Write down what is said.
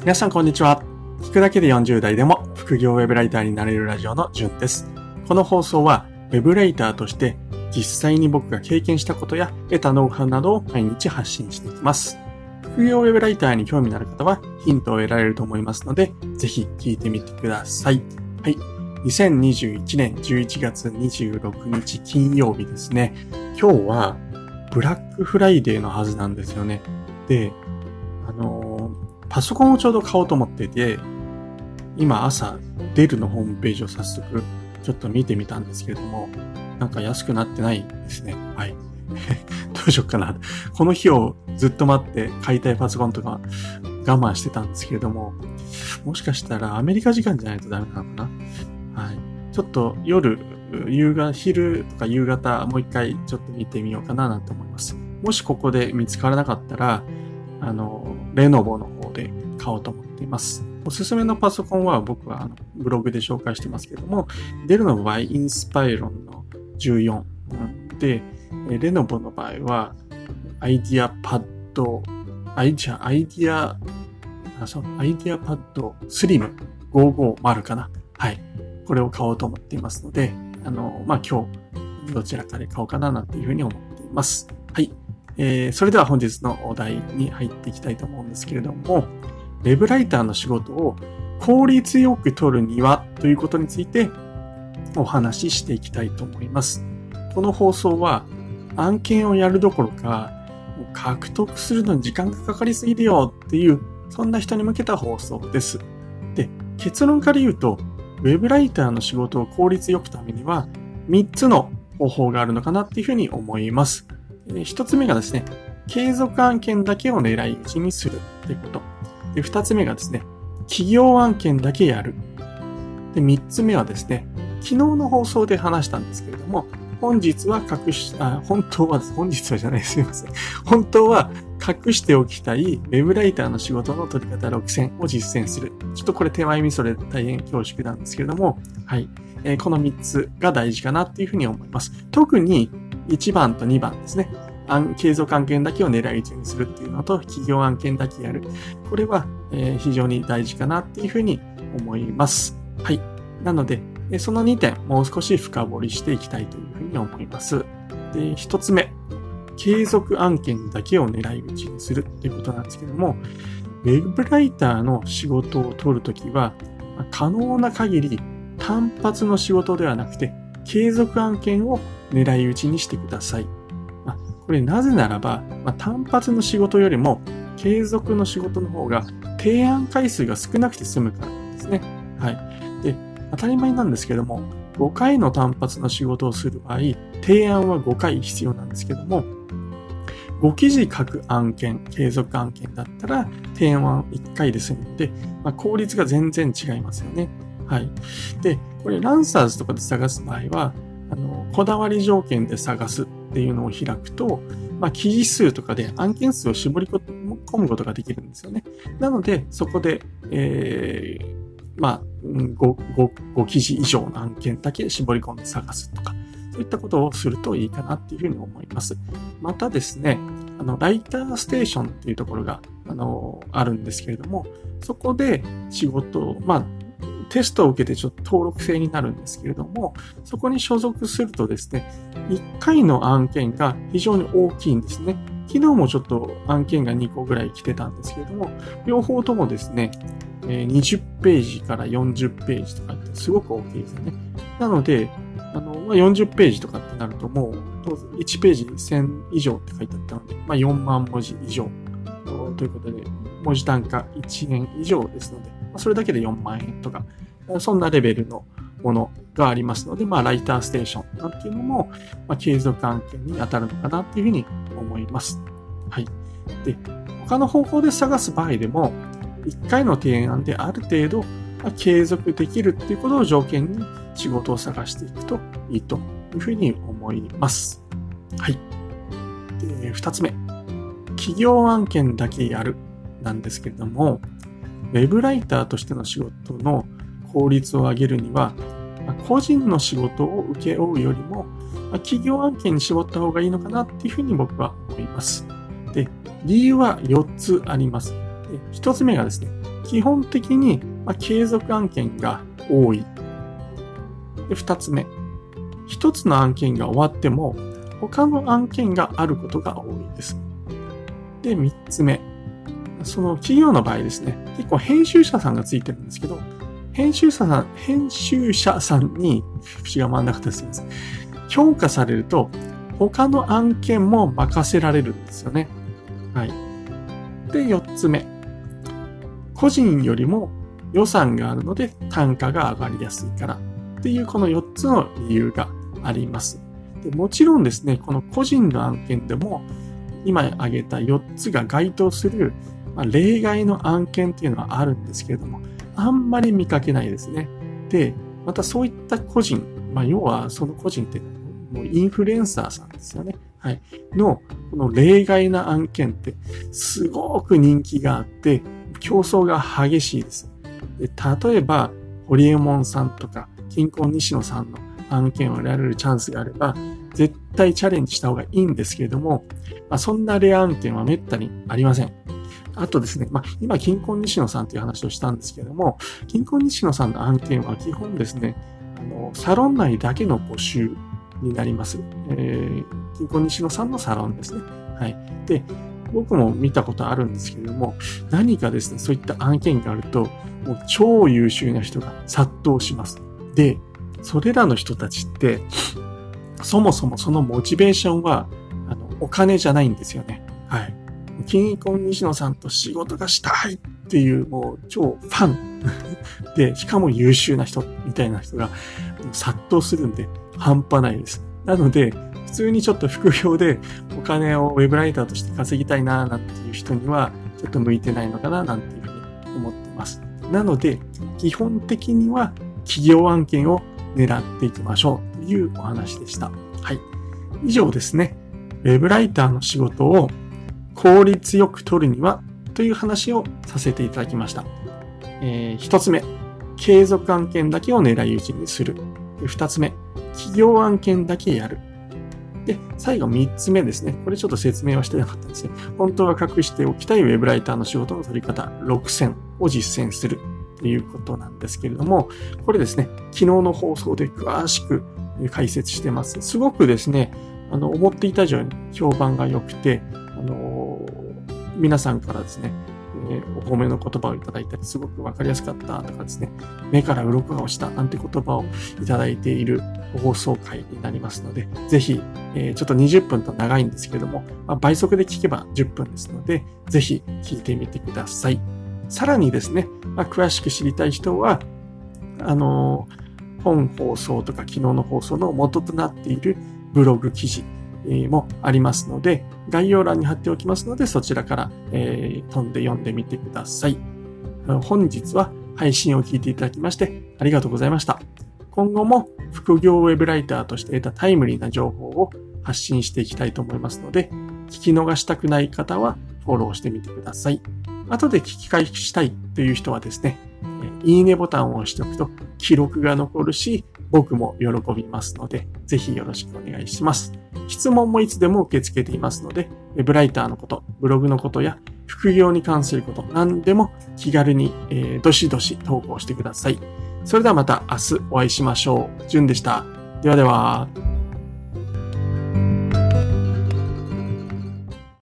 皆さんこんにちは。聞くだけで40代でも副業ウェブライターになれるラジオのじゅんです。この放送はウェブライターとして実際に僕が経験したことや得たノウハウなどを毎日発信していきます。副業ウェブライターに興味のある方はヒントを得られると思いますので、ぜひ聞いてみてください。はい。2021年11月26日金曜日ですね。今日はブラックフライデーのはずなんですよね。で、あのー、パソコンをちょうど買おうと思ってて、今朝、デルのホームページを早速、ちょっと見てみたんですけれども、なんか安くなってないですね。はい。どうしよっかな。この日をずっと待って買いたいパソコンとか我慢してたんですけれども、もしかしたらアメリカ時間じゃないとダメなのかな。はい。ちょっと夜、夕方、昼とか夕方、もう一回ちょっと見てみようかななんて思います。もしここで見つからなかったら、あの、レノボの方で買おうと思っています。おすすめのパソコンは僕はあのブログで紹介してますけども、デルの場合、インスパイロンの14で、レノボの場合は、アイディアパッド、アイディア、アイディア、あ、そう、アイディアパッドスリム550かな。はい。これを買おうと思っていますので、あの、まあ、今日、どちらかで買おうかななんていうふうに思っています。はい。えー、それでは本日のお題に入っていきたいと思うんですけれども、ウェブライターの仕事を効率よく取るにはということについてお話ししていきたいと思います。この放送は案件をやるどころか獲得するのに時間がかかりすぎるよっていうそんな人に向けた放送です。で、結論から言うと、ウェブライターの仕事を効率よくためには3つの方法があるのかなっていうふうに思います。1つ目がですね、継続案件だけを狙い撃ちにするということ。で、二つ目がですね、企業案件だけやる。で、三つ目はですね、昨日の放送で話したんですけれども、本日は隠し、あ、本当は、本日はじゃない、すみません。本当は隠しておきたいウェブライターの仕事の取り方6選を実践する。ちょっとこれ手前味噌で大変恐縮なんですけれども、はい。えー、この3つが大事かなっていうふうに思います。特に1番と2番ですね。継続案件だけを狙い撃ちにするっていうのと、企業案件だけやる。これは、えー、非常に大事かなっていうふうに思います。はい。なので、その2点、もう少し深掘りしていきたいというふうに思います。で、1つ目。継続案件だけを狙い撃ちにするっていうことなんですけども、ウェブライターの仕事を取るときは、可能な限り単発の仕事ではなくて、継続案件を狙い撃ちにしてください。まこれなぜならば、まあ、単発の仕事よりも継続の仕事の方が提案回数が少なくて済むからなんですね。はい。で、当たり前なんですけども、5回の単発の仕事をする場合、提案は5回必要なんですけども、5記事書く案件、継続案件だったら、提案は1回で済むので、まあ、効率が全然違いますよね。はい。で、これランサーズとかで探す場合は、あの、こだわり条件で探すっていうのを開くと、まあ、記事数とかで案件数を絞り込むことができるんですよね。なので、そこで、えー、まあ5、5、5記事以上の案件だけ絞り込んで探すとか、そういったことをするといいかなっていうふうに思います。またですね、あの、ライターステーションっていうところが、あの、あるんですけれども、そこで仕事を、まあ、テストを受けてちょっと登録制になるんですけれども、そこに所属するとですね、1回の案件が非常に大きいんですね。昨日もちょっと案件が2個ぐらい来てたんですけれども、両方ともですね、20ページから40ページとかってすごく大きいですよね。なので、あの、まあ、40ページとかってなるともう、1ページ1000以上って書いてあったので、まあ、4万文字以上ということで、文字単価1円以上ですので、それだけで4万円とか、そんなレベルのものがありますので、まあ、ライターステーションなんていうのも、まあ、継続案件に当たるのかなっていうふうに思います。はい。で、他の方法で探す場合でも、1回の提案である程度、まあ、継続できるっていうことを条件に仕事を探していくといいというふうに思います。はい。で、2つ目。企業案件だけやるなんですけれども、ウェブライターとしての仕事の効率を上げるには、個人の仕事を請け負うよりも、企業案件に絞った方がいいのかなっていうふうに僕は思います。で、理由は4つあります。1つ目がですね、基本的に、継続案件が多い。で、二つ目。一つの案件が終わっても、他の案件があることが多いです。で、三つ目。その企業の場合ですね、結構編集者さんがついてるんですけど、編集者さん、編集者さんに、節が回んなかったです。評価されると、他の案件も任せられるんですよね。はい。で、四つ目。個人よりも予算があるので単価が上がりやすいからっていうこの4つの理由があります。でもちろんですね、この個人の案件でも今挙げた4つが該当する、ま、例外の案件っていうのはあるんですけれども、あんまり見かけないですね。で、またそういった個人、まあ、要はその個人ってもうインフルエンサーさんですよね。はい。の、この例外な案件ってすごく人気があって、競争が激しいです。で例えば、ホリエモンさんとか、金婚西野さんの案件を得られるチャンスがあれば、絶対チャレンジした方がいいんですけれども、まあ、そんなレア案件は滅多にありません。あとですね、まあ、今、金婚西野さんという話をしたんですけれども、金婚西野さんの案件は基本ですね、あの、サロン内だけの募集になります。えー、金婚西野さんのサロンですね。はい。で、僕も見たことあるんですけれども、何かですね、そういった案件があると、もう超優秀な人が殺到します。で、それらの人たちって、そもそもそのモチベーションは、あの、お金じゃないんですよね。はい。金婚西野さんと仕事がしたいっていう、もう超ファン で、しかも優秀な人みたいな人が殺到するんで、半端ないです。なので、普通にちょっと副業でお金をウェブライターとして稼ぎたいなーなんていう人にはちょっと向いてないのかななんていうふうに思ってます。なので、基本的には企業案件を狙っていきましょうというお話でした。はい。以上ですね。ウェブライターの仕事を効率よく取るにはという話をさせていただきました。えー、一つ目、継続案件だけを狙い撃ちにする。二つ目、企業案件だけやる。で、最後3つ目ですね。これちょっと説明はしてなかったですね。本当は隠しておきたいウェブライターの仕事の取り方6選を実践するということなんですけれども、これですね、昨日の放送で詳しく解説してます。すごくですね、あの、思っていた以上に評判が良くて、あの皆さんからですね、えー、お褒めの言葉をいただいたり、すごくわかりやすかったとかですね、目から鱗が落ちたなんて言葉をいただいている放送回になりますので、ぜひ、えー、ちょっと20分と長いんですけれども、まあ、倍速で聞けば10分ですので、ぜひ聞いてみてください。さらにですね、まあ、詳しく知りたい人は、あのー、本放送とか昨日の放送の元となっているブログ記事もありますので、概要欄に貼っておきますので、そちらから、え、飛んで読んでみてください。本日は配信を聞いていただきましてありがとうございました。今後も副業ウェブライターとして得たタイムリーな情報を発信していきたいと思いますので、聞き逃したくない方はフォローしてみてください。後で聞き返したいという人はですね、いいねボタンを押しておくと記録が残るし、僕も喜びますので、ぜひよろしくお願いします。質問もいつでも受け付けていますので、ウェブライターのこと、ブログのことや副業に関すること、何でも気軽に、えー、どしどし投稿してください。それではまた明日お会いしましょう。じゅんでした。ではでは。